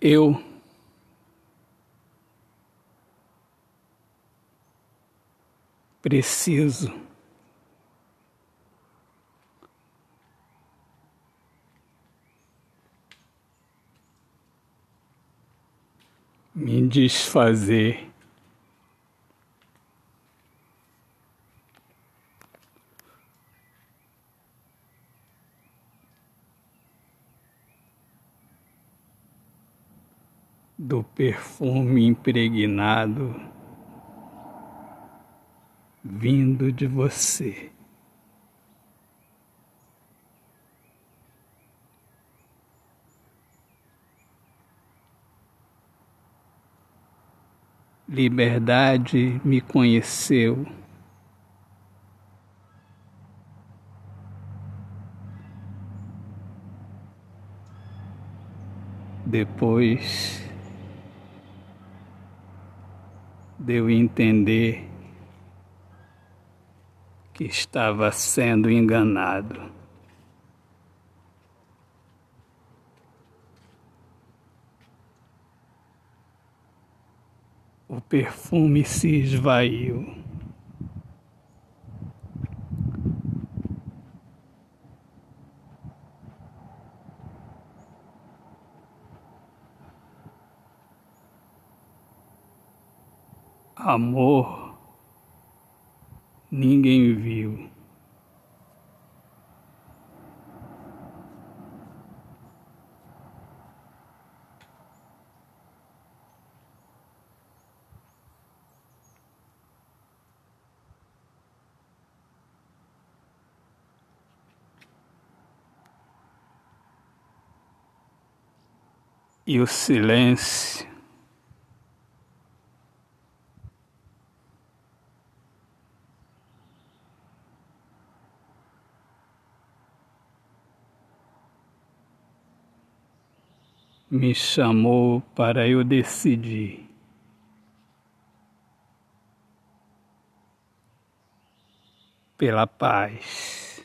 Eu preciso me desfazer do perfume impregnado vindo de você. Liberdade me conheceu. Depois deu entender que estava sendo enganado. O perfume se esvaiu. Amor, ninguém viu. E o silêncio me chamou para eu decidir. Pela paz.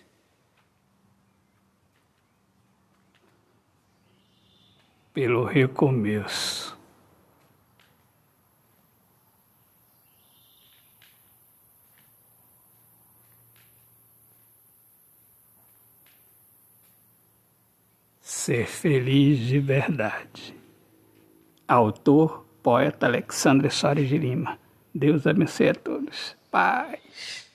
Pelo recomeço. Ser feliz de verdade. Autor, poeta Alexandre Soares de Lima. Deus abençoe a todos. Paz.